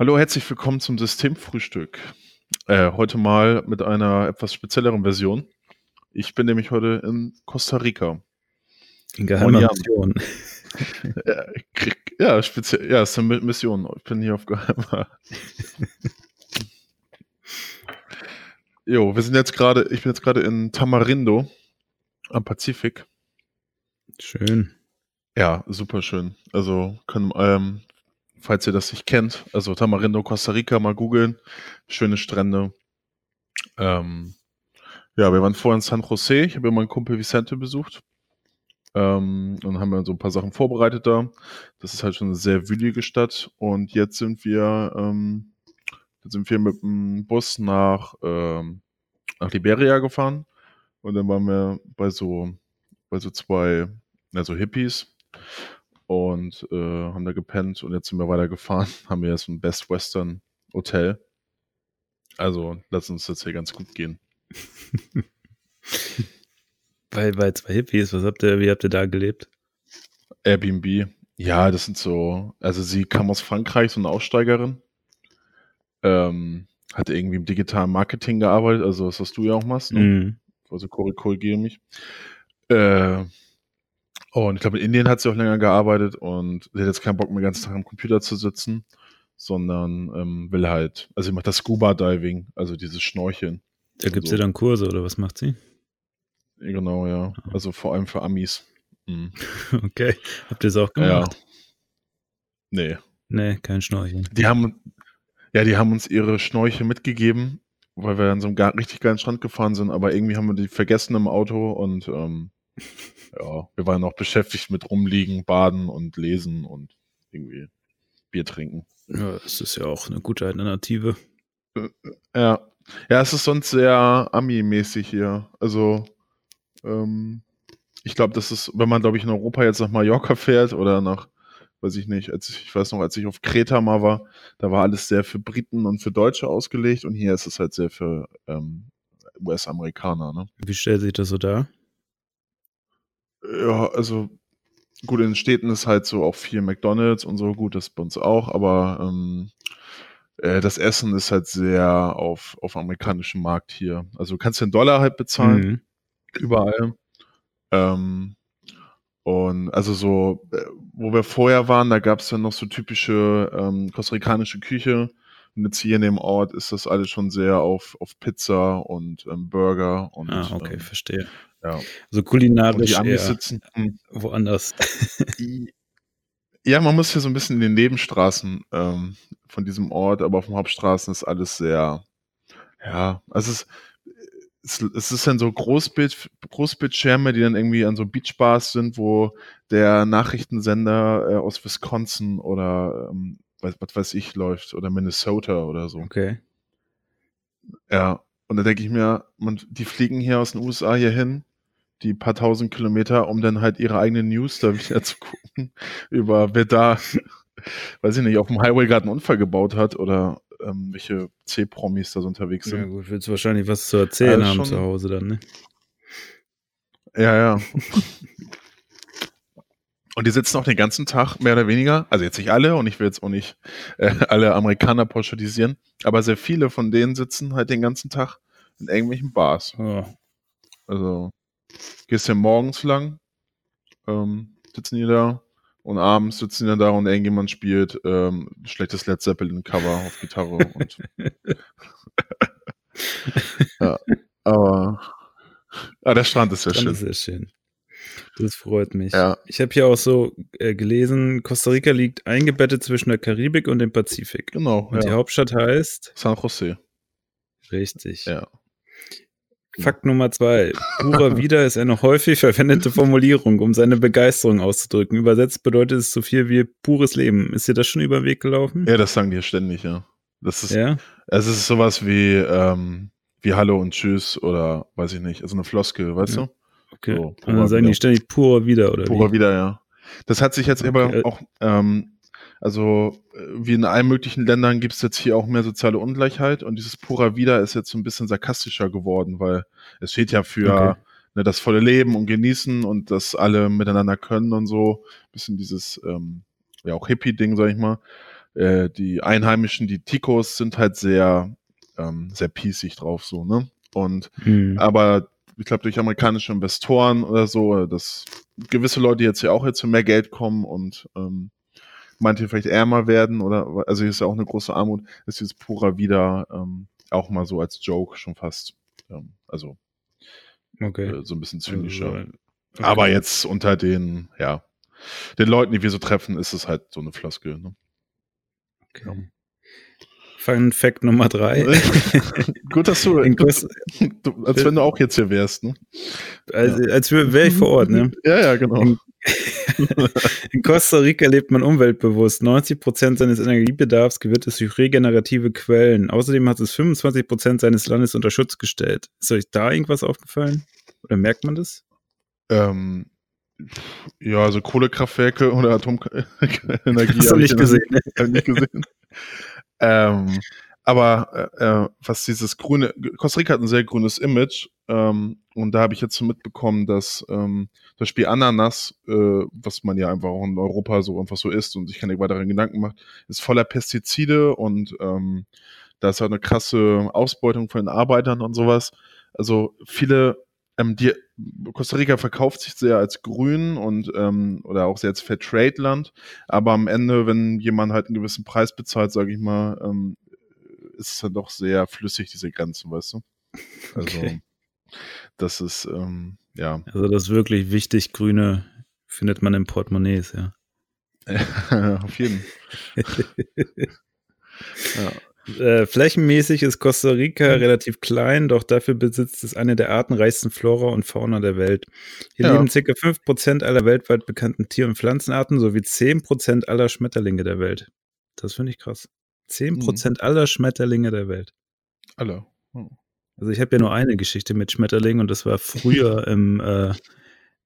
Hallo, herzlich willkommen zum Systemfrühstück. Äh, heute mal mit einer etwas spezielleren Version. Ich bin nämlich heute in Costa Rica. In geheimer Mission. ja, speziell, ja, es ist eine Mission. Ich bin hier auf geheimer. jo, wir sind jetzt gerade, ich bin jetzt gerade in Tamarindo am Pazifik. Schön. Ja, super schön. Also können, ähm, falls ihr das nicht kennt, also Tamarindo, Costa Rica, mal googeln. Schöne Strände. Ähm, ja, wir waren vorher in San Jose. Ich habe ja meinen Kumpel Vicente besucht. Ähm, und haben wir so ein paar Sachen vorbereitet da. Das ist halt schon eine sehr wühlige Stadt. Und jetzt sind wir, ähm, jetzt sind wir mit dem Bus nach, ähm, nach Liberia gefahren. Und dann waren wir bei so, bei so zwei, also Hippies und äh, haben da gepennt und jetzt sind wir weitergefahren. haben wir jetzt ein Best Western Hotel. Also lass uns das hier ganz gut gehen. bei, bei zwei Hippies, was habt ihr, wie habt ihr da gelebt? Airbnb. Ja, das sind so, also sie kam aus Frankreich, so eine Aussteigerin. Ähm, hat irgendwie im digitalen Marketing gearbeitet, also das, was du ja auch machst. Ne? Mm. Also korrigiere mich. Äh, und ich glaube, in Indien hat sie auch länger gearbeitet und sie hat jetzt keinen Bock mehr, den ganzen Tag am Computer zu sitzen, sondern ähm, will halt, also sie macht das Scuba Diving, also dieses Schnorcheln. Da gibt es so. ja dann Kurse oder was macht sie? Genau, ja. Ah. Also vor allem für Amis. Mhm. Okay. Habt ihr es auch gemacht? Ja. Nee. Nee, kein Schnorcheln. Die haben, ja, die haben uns ihre Schnorchel mitgegeben, weil wir an so einem richtig geilen Strand gefahren sind, aber irgendwie haben wir die vergessen im Auto und ähm, ja, wir waren noch beschäftigt mit rumliegen, baden und lesen und irgendwie Bier trinken. Ja, es ist ja auch eine gute Alternative. Ja. Ja, es ist sonst sehr Ami-mäßig hier. Also, ähm, ich glaube, das ist, wenn man, glaube ich, in Europa jetzt nach Mallorca fährt oder nach, weiß ich nicht, als ich, ich weiß noch, als ich auf Kreta mal war, da war alles sehr für Briten und für Deutsche ausgelegt und hier ist es halt sehr für ähm, US-Amerikaner. Ne? Wie stellt sich das so dar? Ja, also gut, in den Städten ist halt so auch viel McDonalds und so, gut, das bei uns auch, aber ähm, äh, das Essen ist halt sehr auf, auf amerikanischem Markt hier. Also du kannst den Dollar halt bezahlen, mhm. überall. Ähm, und also so, äh, wo wir vorher waren, da gab es dann noch so typische ähm, kostarikanische Küche. Und jetzt hier in dem Ort ist das alles schon sehr auf, auf Pizza und ähm, Burger und ah, okay, ähm, verstehe. Ja. So kulinarisch die Amis sitzen hm. woanders. ja, man muss hier so ein bisschen in den Nebenstraßen ähm, von diesem Ort, aber auf den Hauptstraßen ist alles sehr, ja, also es, es, es ist dann so Großbild, Großbildschirme, die dann irgendwie an so Beachbars sind, wo der Nachrichtensender äh, aus Wisconsin oder ähm, was, was weiß ich läuft oder Minnesota oder so. Okay. Ja, und da denke ich mir, man, die fliegen hier aus den USA hier hin die paar tausend Kilometer, um dann halt ihre eigenen News da wieder zu gucken, über wer da, weiß ich nicht, auf dem Highway gerade einen Unfall gebaut hat oder ähm, welche C-Promis da so unterwegs sind. Ja gut, willst du wahrscheinlich was zu erzählen also haben zu Hause dann, ne? Ja, ja. Und die sitzen auch den ganzen Tag, mehr oder weniger, also jetzt nicht alle und ich will jetzt auch nicht äh, alle Amerikaner pauschalisieren, aber sehr viele von denen sitzen halt den ganzen Tag in irgendwelchen Bars. Oh. Also Gehst ja morgens lang, ähm, sitzen die da und abends sitzen die da und irgendjemand spielt ähm, schlechtes Led Zeppelin Cover auf Gitarre und ja, aber ah, der Strand ist sehr Strand schön. Ist sehr schön. Das freut mich. Ja. Ich habe hier auch so äh, gelesen, Costa Rica liegt eingebettet zwischen der Karibik und dem Pazifik. Genau. Und ja. die Hauptstadt heißt San Jose. Richtig. Ja. Fakt Nummer zwei. Pura wieder ist eine häufig verwendete Formulierung, um seine Begeisterung auszudrücken. Übersetzt bedeutet es so viel wie pures Leben. Ist dir das schon über den Weg gelaufen? Ja, das sagen die ständig, ja. Das ist, ja? es ist sowas wie, ähm, wie Hallo und Tschüss oder weiß ich nicht, also eine Floskel, weißt ja. du? Okay. So, und dann sagen wieder. die ständig pura wieder, oder? Wie? wieder, ja. Das hat sich jetzt okay. aber auch ähm, also äh, wie in allen möglichen Ländern gibt es jetzt hier auch mehr soziale Ungleichheit und dieses Pura Vida ist jetzt so ein bisschen sarkastischer geworden, weil es steht ja für okay. ne, das volle Leben und Genießen und dass alle miteinander können und so. Bisschen dieses, ähm, ja auch Hippie-Ding, sag ich mal. äh, die Einheimischen, die Tikos, sind halt sehr, ähm, sehr pießig drauf, so, ne? Und, mhm. aber ich glaube, durch amerikanische Investoren oder so, dass gewisse Leute jetzt ja auch jetzt für mehr Geld kommen und ähm, manche vielleicht ärmer werden oder, also hier ist ja auch eine große Armut, ist dieses Pura wieder ähm, auch mal so als Joke schon fast, ähm, also okay. äh, so ein bisschen zynischer. Also, okay. Aber jetzt unter den, ja, den Leuten, die wir so treffen, ist es halt so eine Floskel. Ne? Okay. Ja. Fun Fact Nummer drei. Gut, dass du, Costa, du, als wenn du auch jetzt hier wärst, ne? Als, als wäre ich vor Ort, ne? Ja, ja, genau. In, in Costa Rica lebt man umweltbewusst. 90 Prozent seines Energiebedarfs gewinnt es durch regenerative Quellen. Außerdem hat es 25 Prozent seines Landes unter Schutz gestellt. Ist euch da irgendwas aufgefallen? Oder merkt man das? Ähm, ja, also Kohlekraftwerke oder Atomenergie. Hast du nicht gesehen? nicht gesehen. ähm, aber äh, äh, was dieses grüne, Costa Rica hat ein sehr grünes Image ähm, und da habe ich jetzt mitbekommen, dass ähm, das Spiel Ananas, äh, was man ja einfach auch in Europa so einfach so isst und sich keine weiteren Gedanken macht, ist voller Pestizide und ähm, da ist halt eine krasse Ausbeutung von den Arbeitern und sowas. Also viele ähm, die, Costa Rica verkauft sich sehr als grün und ähm, oder auch sehr als Fairtrade-Land, aber am Ende, wenn jemand halt einen gewissen Preis bezahlt, sage ich mal, ähm, ist es dann doch sehr flüssig, diese Grenzen, weißt du? Also, okay. das ist, ähm, ja. Also, das wirklich wichtig, Grüne findet man in Portemonnaies, ja. Auf jeden. ja. Äh, flächenmäßig ist Costa Rica mhm. relativ klein, doch dafür besitzt es eine der artenreichsten Flora und Fauna der Welt. Hier ja. leben ca. 5% aller weltweit bekannten Tier- und Pflanzenarten sowie 10% aller Schmetterlinge der Welt. Das finde ich krass. 10% mhm. aller Schmetterlinge der Welt. Alle. Mhm. Also ich habe ja nur eine Geschichte mit Schmetterlingen und das war früher im, äh,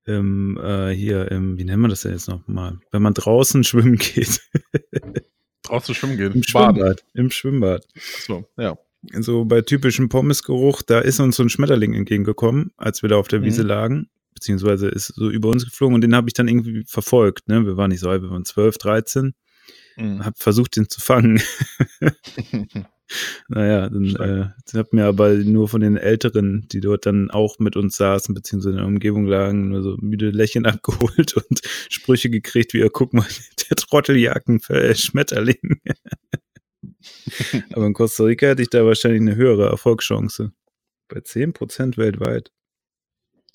im äh, hier im, wie nennen wir das denn jetzt nochmal? Wenn man draußen schwimmen geht. Draußen schwimmen gehen. Im Schwimmbad. Im Schwimmbad. So, ja. So bei typischem Pommesgeruch, da ist uns so ein Schmetterling entgegengekommen, als wir da auf der Wiese mhm. lagen, beziehungsweise ist so über uns geflogen und den habe ich dann irgendwie verfolgt. Ne? Wir waren nicht so alt, wir waren 12, 13. Mhm. Hab versucht, den zu fangen. Naja, dann äh, ich habe mir aber nur von den Älteren, die dort dann auch mit uns saßen, beziehungsweise in der Umgebung lagen, nur so müde Lächeln abgeholt und Sprüche gekriegt, wie, guck mal, der Trotteljacken für Schmetterling. aber in Costa Rica hätte ich da wahrscheinlich eine höhere Erfolgschance. Bei 10% weltweit.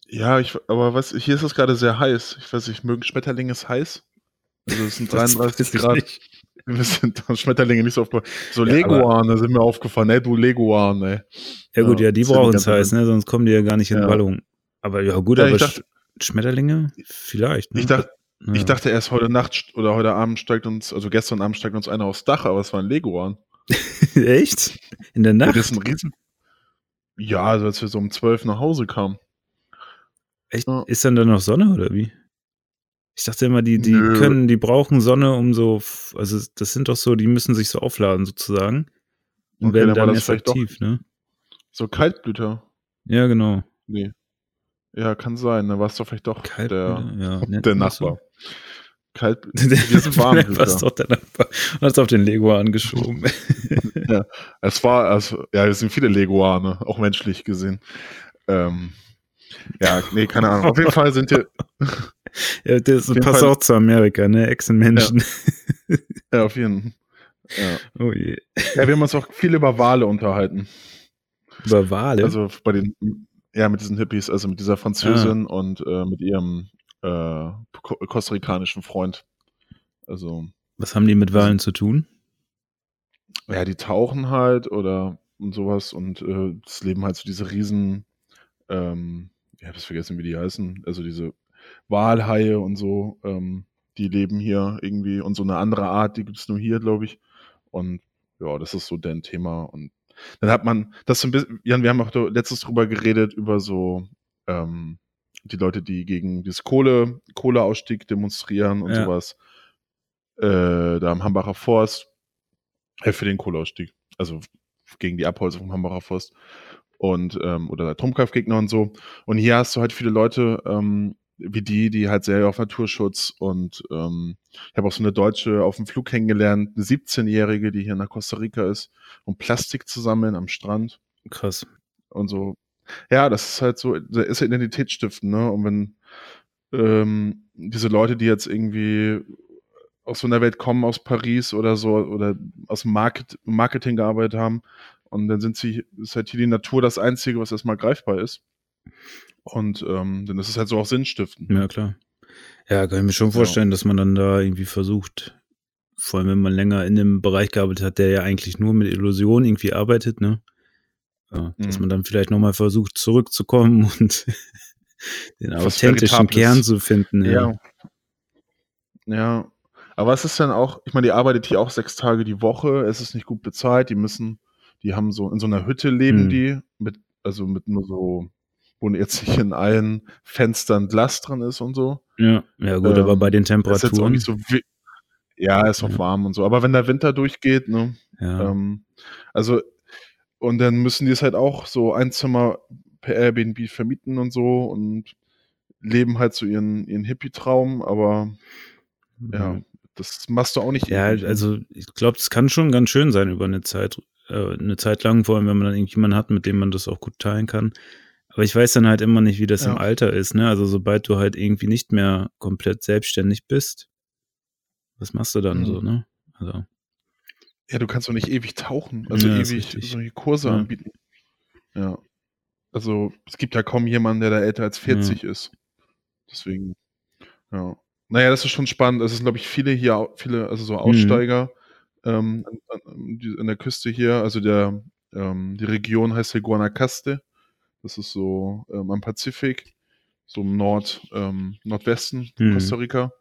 Ja, ich, aber was, hier ist es gerade sehr heiß. Ich weiß nicht, mögen Schmetterlinge es heiß? Also es sind 33 Grad. Nicht. Wir sind Schmetterlinge nicht so aufgefallen. So ja, Leguane sind mir aufgefallen, ey, du Leguane, ey. Ja, gut, ja, die brauchen es heiß, ne? Sonst kommen die ja gar nicht in ja. Ballung. Aber ja, gut, ja, aber dachte, Schmetterlinge? Vielleicht. Ne? Ich, dachte, ja. ich dachte erst heute Nacht oder heute Abend steigt uns, also gestern Abend steigt uns einer aufs Dach, aber es war ein Leguan. Echt? In der Nacht? das ist ein Riesen. Ja, also als wir so um zwölf nach Hause kamen. Echt? Ist dann da noch Sonne oder wie? Ich dachte immer, die, die Nö. können, die brauchen Sonne, um so, also das sind doch so, die müssen sich so aufladen sozusagen. Und okay, werden dann, dann erst aktiv, ne? So Kaltblüter. Ja, genau. Nee. Ja, kann sein. Da war es doch vielleicht doch der, ja, ne, der Nachbar. Kaltblüter. Wir sind Warmblüter. Das doch der Nachbar. Und hat es auf den Lego angeschoben. ja, es war, also, ja, es sind viele Leguane, auch menschlich gesehen. Ähm, ja, nee, keine Ahnung. Auf jeden Fall sind hier. Ja, das passt Fall, auch zu Amerika, ne? Echsenmenschen. Ja. ja, auf jeden Fall. Ja. Oh je. Ja, wir haben uns auch viel über Wale unterhalten. Über Wale? Also bei den, ja, mit diesen Hippies, also mit dieser Französin ah. und äh, mit ihrem äh, kostarikanischen Freund. Also. Was haben die mit Walen zu tun? Ja, die tauchen halt oder und sowas und äh, das leben halt so diese riesen ähm, ich habe es vergessen, wie die heißen, also diese Walhaie und so, ähm, die leben hier irgendwie und so eine andere Art, die gibt es nur hier, glaube ich. Und ja, das ist so dein Thema. Und dann hat man, das so ein bisschen, Jan, wir haben auch letztes drüber geredet, über so ähm, die Leute, die gegen das Kohle, Kohleausstieg demonstrieren und ja. sowas. Äh, da am Hambacher Forst, äh, für den Kohleausstieg, also gegen die Abholzung vom Hambacher Forst und ähm, oder Atomkraftgegner und so. Und hier hast du halt viele Leute, ähm, wie die, die halt sehr auf Naturschutz und ähm, ich habe auch so eine Deutsche auf dem Flug kennengelernt, eine 17-Jährige, die hier nach Costa Rica ist, um Plastik zu sammeln am Strand. Krass. Und so. Ja, das ist halt so, da ist ja Identitätsstiften, ne? Und wenn ähm, diese Leute, die jetzt irgendwie aus so einer Welt kommen, aus Paris oder so, oder aus dem Market, Marketing gearbeitet haben, und dann sind sie, ist halt hier die Natur das Einzige, was erstmal greifbar ist. Und ähm, dann ist es halt so auch sinnstiftend. Ja, klar. Ja, kann ich mir schon vorstellen, ja. dass man dann da irgendwie versucht, vor allem wenn man länger in dem Bereich gearbeitet hat, der ja eigentlich nur mit Illusionen irgendwie arbeitet, ne? Ja, mhm. Dass man dann vielleicht nochmal versucht, zurückzukommen und den Was authentischen Kern zu finden. Ja. ja. Ja. Aber es ist dann auch, ich meine, die arbeitet hier auch sechs Tage die Woche, es ist nicht gut bezahlt, die müssen, die haben so, in so einer Hütte leben mhm. die, mit, also mit nur so wo jetzt nicht in allen Fenstern Glas dran ist und so. Ja, ja gut, ähm, aber bei den Temperaturen. Ist so ja, ist auch ja. warm und so. Aber wenn der Winter durchgeht, ne? Ja. Ähm, also, und dann müssen die es halt auch so ein Zimmer per Airbnb vermieten und so und leben halt so ihren, ihren Hippie-Traum, aber mhm. ja, das machst du auch nicht. Ja, also ich glaube, es kann schon ganz schön sein über eine Zeit, äh, eine Zeit lang, vor allem wenn man dann irgendjemanden hat, mit dem man das auch gut teilen kann. Aber ich weiß dann halt immer nicht, wie das ja. im Alter ist, ne? Also sobald du halt irgendwie nicht mehr komplett selbstständig bist, was machst du dann mhm. so, ne? Also. Ja, du kannst doch nicht ewig tauchen, also ja, ewig solche Kurse ja. anbieten. Ja. Also es gibt ja kaum jemanden, der da älter als 40 ist. Deswegen, ja. Naja, das ist schon spannend. Es sind, glaube ich, viele hier, viele, also so mhm. Aussteiger mhm. ähm, an, an, der Küste hier. Also der, ähm, die Region heißt ja Guanacaste. Das ist so ähm, am Pazifik, so im Nord, ähm, Nordwesten mhm. Costa Rica.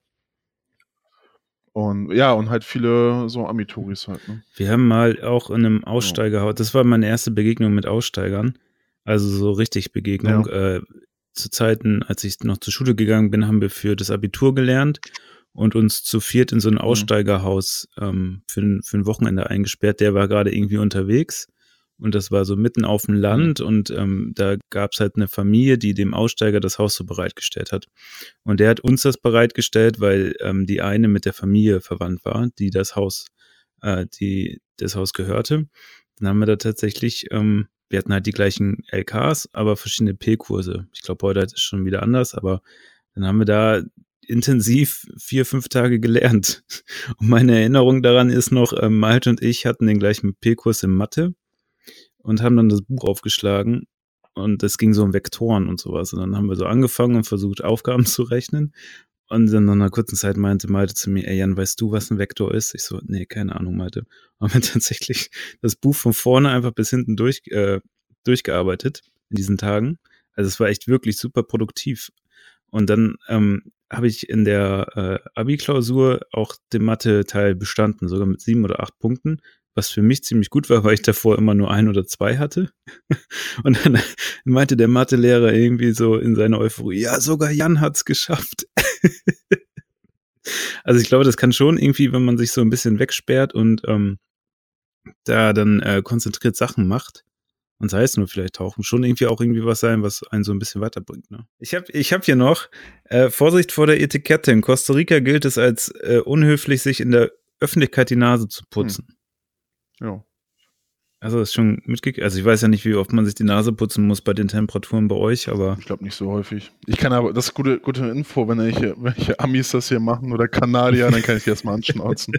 Und ja, und halt viele so Amitouris halt. Ne? Wir haben mal auch in einem Aussteigerhaus, das war meine erste Begegnung mit Aussteigern, also so richtig Begegnung. Ja. Äh, zu Zeiten, als ich noch zur Schule gegangen bin, haben wir für das Abitur gelernt und uns zu viert in so ein mhm. Aussteigerhaus ähm, für, ein, für ein Wochenende eingesperrt. Der war gerade irgendwie unterwegs und das war so mitten auf dem Land und ähm, da gab es halt eine Familie, die dem Aussteiger das Haus so bereitgestellt hat. Und der hat uns das bereitgestellt, weil ähm, die eine mit der Familie verwandt war, die das Haus, äh, die das Haus gehörte. Dann haben wir da tatsächlich, ähm, wir hatten halt die gleichen LKs, aber verschiedene P-Kurse. Ich glaube, heute ist es schon wieder anders, aber dann haben wir da intensiv vier, fünf Tage gelernt. Und meine Erinnerung daran ist noch, ähm, Malte und ich hatten den gleichen P-Kurs in Mathe und haben dann das Buch aufgeschlagen und es ging so um Vektoren und sowas. Und dann haben wir so angefangen und versucht, Aufgaben zu rechnen. Und dann nach einer kurzen Zeit meinte Malte zu mir, ey Jan, weißt du, was ein Vektor ist? Ich so, nee, keine Ahnung, Malte. Haben wir tatsächlich das Buch von vorne einfach bis hinten durch, äh, durchgearbeitet in diesen Tagen. Also es war echt wirklich super produktiv. Und dann ähm, habe ich in der äh, Abi-Klausur auch den Mathe-Teil bestanden, sogar mit sieben oder acht Punkten was für mich ziemlich gut war, weil ich davor immer nur ein oder zwei hatte. Und dann meinte der Mathelehrer irgendwie so in seiner Euphorie, ja, sogar Jan hat's geschafft. also ich glaube, das kann schon irgendwie, wenn man sich so ein bisschen wegsperrt und ähm, da dann äh, konzentriert Sachen macht, und sei es nur vielleicht tauchen, schon irgendwie auch irgendwie was sein, was einen so ein bisschen weiterbringt. Ne? Ich habe ich hab hier noch äh, Vorsicht vor der Etikette. In Costa Rica gilt es als äh, unhöflich, sich in der Öffentlichkeit die Nase zu putzen. Ja. Also ist schon mitgekriegt. Also ich weiß ja nicht, wie oft man sich die Nase putzen muss bei den Temperaturen bei euch, aber. Ich glaube nicht so häufig. Ich kann aber, das ist gute, gute Info, wenn welche, welche Amis das hier machen oder Kanadier, dann kann ich die erstmal anschnauzen.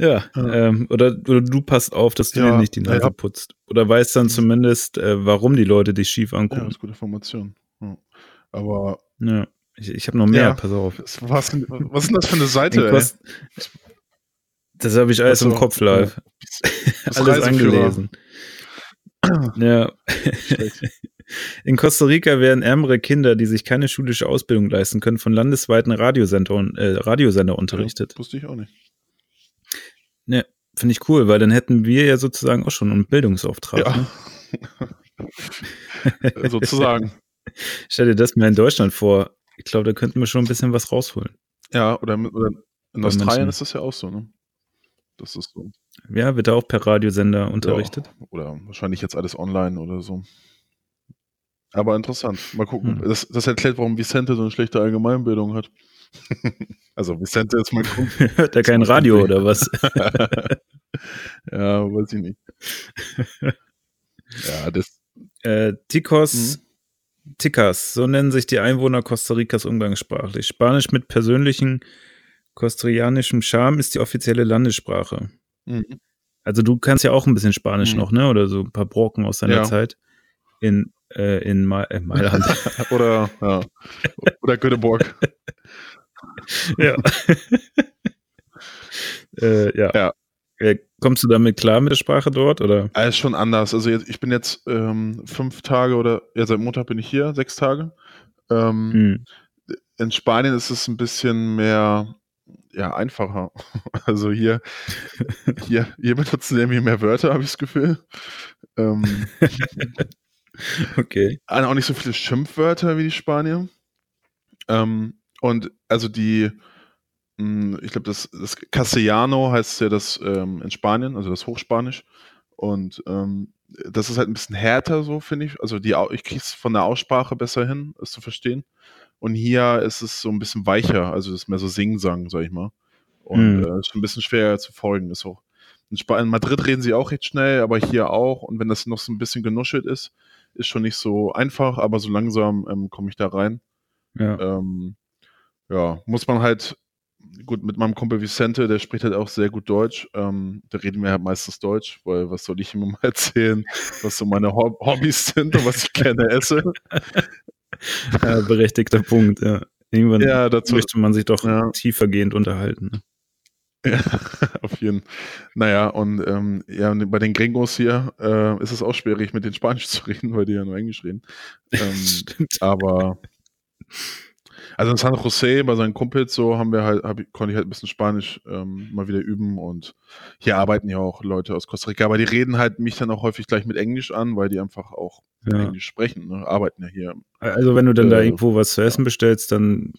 ja, ja. Ähm, oder, oder du passt auf, dass du ja, dir nicht die Nase ja. putzt. Oder weißt dann zumindest, äh, warum die Leute dich schief angucken. Ja, das ist gute Information. Aber ja. Ich, ich habe noch mehr, ja. pass auf. Was, was, ist denn das für eine Seite? Kost, das habe ich alles also, im Kopf live. alles angelesen. ja. In Costa Rica werden ärmere Kinder, die sich keine schulische Ausbildung leisten können, von landesweiten Radiosender, äh, Radiosender unterrichtet. Ja, wusste ich auch nicht. Ne, finde ich cool, weil dann hätten wir ja sozusagen auch schon einen Bildungsauftrag. Ja. Ne? sozusagen. Stell dir das mal in Deutschland vor. Ich glaube, da könnten wir schon ein bisschen was rausholen. Ja, oder, oder in Bei Australien Menschen. ist das ja auch so, ne? Das ist so. Ja, wird da auch per Radiosender unterrichtet? Ja, oder wahrscheinlich jetzt alles online oder so. Aber interessant. Mal gucken. Hm. Das, das erklärt, warum Vicente so eine schlechte Allgemeinbildung hat. also Vicente ist mein Kumpel. Hört er kein Radio oder was? ja, weiß ich nicht. Ja, das. Äh, Ticos, Ticas, so nennen sich die Einwohner Costa Ricas umgangssprachlich. Spanisch mit persönlichem kostarianischem Charme ist die offizielle Landessprache. Mhm. Also du kannst ja auch ein bisschen Spanisch Mhm. noch, ne? Oder so ein paar Brocken aus deiner Ja. Zeit in, äh, in Ma äh, Mailand. Oder, ja. Oder Göteborg. ja. äh, ja. Ja. Kommst du damit klar mit der Sprache dort? Oder? Ah, ist schon anders. Also jetzt, ich bin jetzt ähm, fünf Tage oder ja, seit Montag bin ich hier, sechs Tage. Ähm, Hm. In Spanien ist es ein bisschen mehr ja, einfacher. Also hier, hier, hier benutzen sie irgendwie mehr Wörter, habe ich das Gefühl. Ähm, Okay. auch nicht so viele Schimpfwörter wie die Spanier. Ähm, und also die, ich glaube, das, das Castellano heißt ja das ähm, in Spanien, also das Hochspanisch. Und ähm, das ist halt ein bisschen härter, so finde ich. Also die, ich kriege es von der Aussprache besser hin, es zu verstehen. Und hier ist es so ein bisschen weicher, also das ist mehr so Singsang, sag ich mal. Und Mhm. äh, ist ein bisschen schwerer zu folgen. Ist auch, in, Sp in Madrid reden sie auch recht schnell, aber hier auch. Und wenn das noch so ein bisschen genuschelt ist, ist schon nicht so einfach, aber so langsam ähm, komme ich da rein. Ja. Ähm, ja, muss man halt, gut, mit meinem Kumpel Vicente, der spricht halt auch sehr gut Deutsch. Ähm, da reden wir halt meistens Deutsch, weil was soll ich ihm mal erzählen, was so meine Hob Hobbys sind und was ich gerne esse. ja, berechtigter Punkt, ja. Irgendwann Ja, dazu, möchte man sich doch Ja. tiefergehend unterhalten. Ne? Ja, auf jeden Naja, und ähm, ja, bei den Gringos hier äh, ist es auch schwierig, mit den Spanisch zu reden, weil die ja nur Englisch reden. Ähm, Stimmt. aber also in San Jose bei seinen Kumpels so haben wir halt, hab, ich- konnte ich halt ein bisschen Spanisch ähm, mal wieder üben und hier arbeiten ja auch Leute aus Costa Rica, aber die reden halt mich dann auch häufig gleich mit Englisch an, weil die einfach auch Ja. Englisch sprechen, ne? arbeiten ja hier. Also wenn du dann da Äh, irgendwo was zu essen bestellst, dann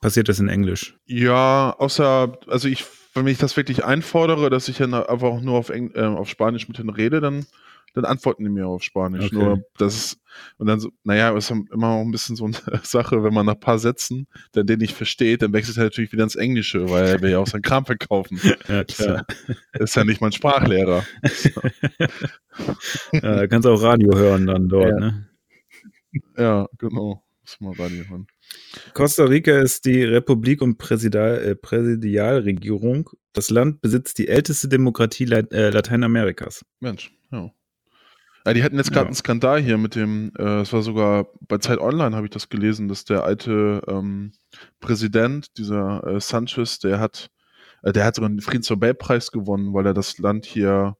passiert das in Englisch. Ja, außer, also ich, wenn ich das wirklich einfordere, dass ich dann einfach auch nur auf, Eng, äh, auf Spanisch mit denen rede, dann, dann antworten die mir auf Spanisch. Okay. Nur das ist, und dann so, naja, ist immer auch ein bisschen so eine Sache, wenn man nach ein paar Sätzen dann den nicht versteht, dann wechselt er natürlich wieder ins Englische, weil er will ja auch seinen Kram verkaufen. Ja, Ist ja, ist ja nicht mein Sprachlehrer. ja, kannst du auch Radio hören dann dort, Ja. ne? Ja, genau. Muss mal Radio hören. Costa Rica ist die Republik und Präsidal, äh, Präsidialregierung. Das Land besitzt die älteste Demokratie Leit äh, Lateinamerikas. Mensch, ja. Ja, die hatten jetzt gerade Ja. einen Skandal hier mit dem, äh, es war sogar bei Zeit Online habe ich das gelesen, dass der alte ähm, Präsident, dieser äh, Sanchez, der hat, äh, der hat sogar einen Friedensnobelpreis gewonnen, weil er das Land hier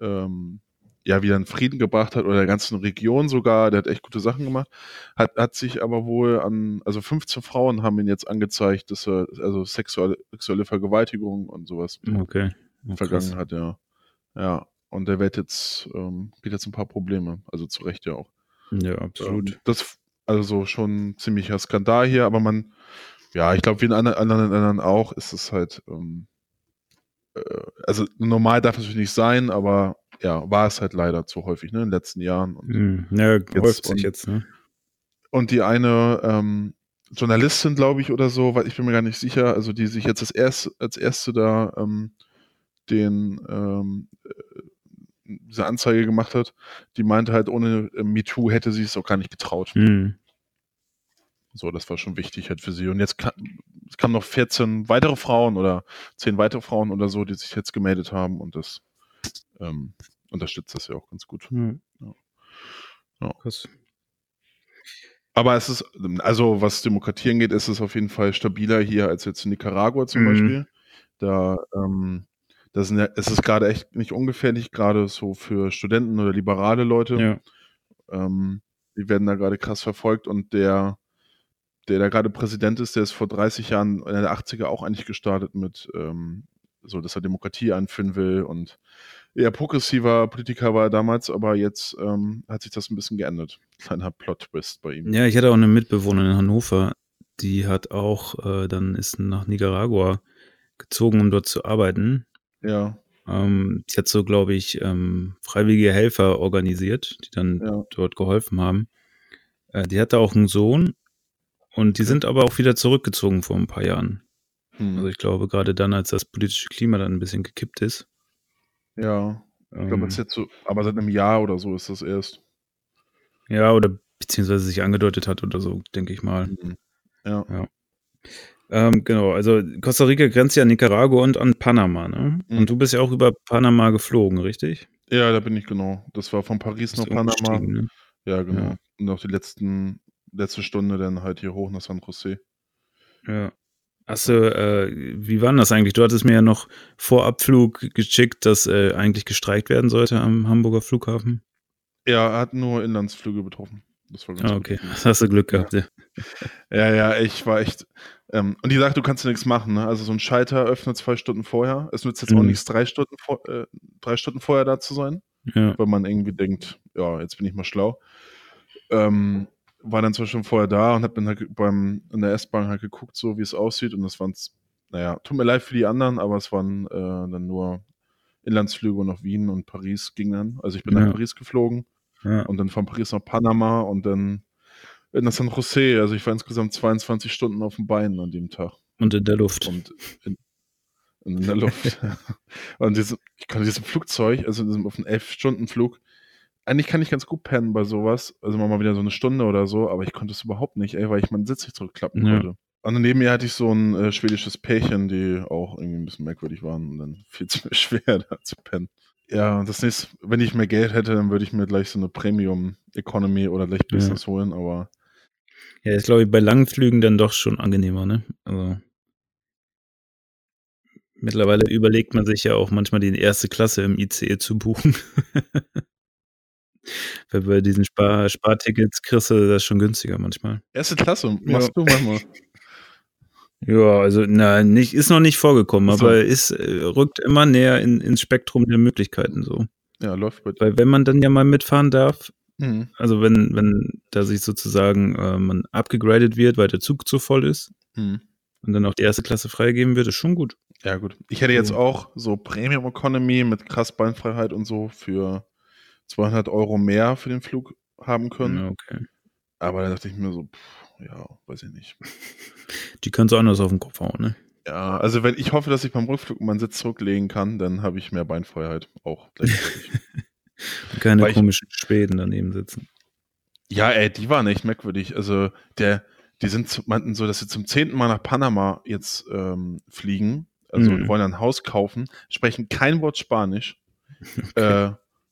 ähm, ja wieder in Frieden gebracht hat oder der ganzen Region sogar. Der hat echt gute Sachen gemacht. Hat, hat sich aber wohl an, also 15 Frauen haben ihn jetzt angezeigt, dass er, also sexuelle, sexuelle Vergewaltigung und sowas Okay. vergangen hat, ja. Ja. Und der wird jetzt, ähm, geht jetzt ein paar Probleme. Also zu Recht ja auch. Ja, absolut. Ähm, das, also schon ein ziemlicher Skandal hier, aber man, ja, ich glaube, wie in anderen, Ländern auch, ist es halt, ähm, äh, also normal darf es natürlich nicht sein, aber ja, war es halt leider zu häufig, ne, in den letzten Jahren. Und, Hm, Ja, häuft sich und- jetzt, ne? und die eine ähm, Journalistin, glaube ich, oder so, weil ich bin mir gar nicht sicher, also die sich jetzt als erste, als erste da ähm, den ähm, äh, diese Anzeige gemacht hat, die meinte halt, ohne äh, MeToo hätte sie es auch gar nicht getraut. Hm. So, das war schon wichtig halt für sie. Und jetzt kam, es kamen noch 14 weitere Frauen oder 10 weitere Frauen oder so, die sich jetzt gemeldet haben und das ähm, unterstützt das ja auch ganz gut. Hm. Ja. Krass. Aber es ist, also was Demokratie angeht, ist es auf jeden Fall stabiler hier als jetzt in Nicaragua zum Mhm. Beispiel. Da, ähm, das sind ja, es ist gerade echt nicht ungefährlich, gerade so für Studenten oder liberale Leute. Ja. Ähm, die werden da gerade krass verfolgt und der, der da gerade Präsident ist, der ist vor 30 Jahren in der 80er auch eigentlich gestartet mit, ähm, so, dass er Demokratie einführen will und eher progressiver Politiker war er damals, aber jetzt ähm, hat sich das ein bisschen geändert. Kleiner Plot-Twist bei ihm. Ja, ich hatte auch eine Mitbewohnerin in Hannover, die hat auch, äh, dann ist nach Nicaragua gezogen, um dort zu arbeiten. Ja, Ähm, die hat so, glaube ich, ähm, freiwillige Helfer organisiert, die dann Ja. dort geholfen haben. Äh, die hatte auch einen Sohn und die sind aber auch wieder zurückgezogen vor ein paar Jahren. Hm. Also ich glaube, gerade dann, als das politische Klima dann ein bisschen gekippt ist. ja, ich glaube, Ähm, jetzt so, aber seit einem Jahr oder so ist das erst. ja, oder beziehungsweise sich angedeutet hat oder so, denke ich mal. Mhm. Ja. Ähm, genau, also Costa Rica grenzt ja an Nicaragua und an Panama, ne? Mhm. Und du bist ja auch über Panama geflogen, richtig? ja, da bin ich genau. Das war von Paris nach Panama. ne? Ja, genau. Ja. Und auch die letzten, letzte Stunde dann halt hier hoch nach San Jose. Ja. Achso, äh, wie war denn das eigentlich? Du hattest mir ja noch vor Abflug geschickt, dass äh, eigentlich gestreikt werden sollte am Hamburger Flughafen. Ja, hat nur Inlandsflüge betroffen. Das war ganz Ah, gut. okay. Das hast du Glück gehabt, ja. Ja, ja, ich war echt. Ähm, und die sagt, du kannst ja nichts machen. Ne? Also so ein Schalter öffnet zwei Stunden vorher. Es nützt jetzt auch Mhm. nichts, drei Stunden, vor, äh, drei Stunden vorher da zu sein, Ja, weil man irgendwie denkt, ja, jetzt bin ich mal schlau. Ähm, war dann zwei Stunden vorher da und hab dann halt beim in der S-Bahn halt geguckt, so wie es aussieht. Und das waren, naja, tut mir leid für die anderen, aber es waren äh, dann nur Inlandsflüge nach Wien und Paris ging dann. Also ich bin Ja. nach Paris geflogen ja. und dann von Paris nach Panama und dann nach San Jose. Also ich war insgesamt 22 Stunden auf dem Bein an dem Tag Und in der Luft. und in, in der Luft. und diese, ich kann diesem Flugzeug, also diesem, auf einem 11-Stunden-Flug, eigentlich kann ich ganz gut pennen bei sowas. Also mal wieder so eine Stunde oder so, aber ich konnte es überhaupt nicht, ey, weil ich meinen Sitz nicht zurückklappen Ja. konnte. Und neben mir hatte ich so ein äh, schwedisches Pärchen, die auch irgendwie ein bisschen merkwürdig waren und dann fiel es mir schwer, da zu pennen. Ja, das nächste, wenn ich mehr Geld hätte, dann würde ich mir gleich so eine Premium Economy oder gleich Ja. Business holen, aber Ja, ist, glaube ich, bei langen Flügen dann doch schon angenehmer, ne? Also. Mittlerweile überlegt man sich ja auch manchmal die erste Klasse im ICE zu buchen. Weil bei diesen Spar Spartickets kriegst du das schon günstiger manchmal. erste Klasse, Ja. machst du manchmal. Ja, also na, nicht, ist noch nicht vorgekommen, So. aber ist, äh, rückt immer näher in, ins Spektrum der Möglichkeiten so. Ja, läuft dir. Weil wenn man dann ja mal mitfahren darf, Mhm. also wenn, wenn da sich sozusagen äh, man abgegradet wird, weil der Zug zu voll ist Mhm. und dann auch die erste Klasse freigegeben wird, ist schon gut. Ja, gut. Ich hätte jetzt auch so Premium Economy mit krass Beinfreiheit und so für 200 Euro mehr für den Flug haben können. Ja, okay. Aber da dachte ich mir so, pff, ja, weiß ich nicht. Die kannst du anders auf den Kopf hauen, ne? Ja, also wenn ich hoffe, dass ich beim Rückflug meinen Sitz zurücklegen kann, dann habe ich mehr Beinfreiheit auch gleichzeitig. Keine Weil ich- komischen Schweden daneben sitzen. ja, ey, die waren echt merkwürdig. Also der, die sind meinten so, dass sie zum zehnten Mal nach Panama jetzt ähm, fliegen. Also Mhm. wollen ein Haus kaufen, sprechen kein Wort Spanisch. Äh,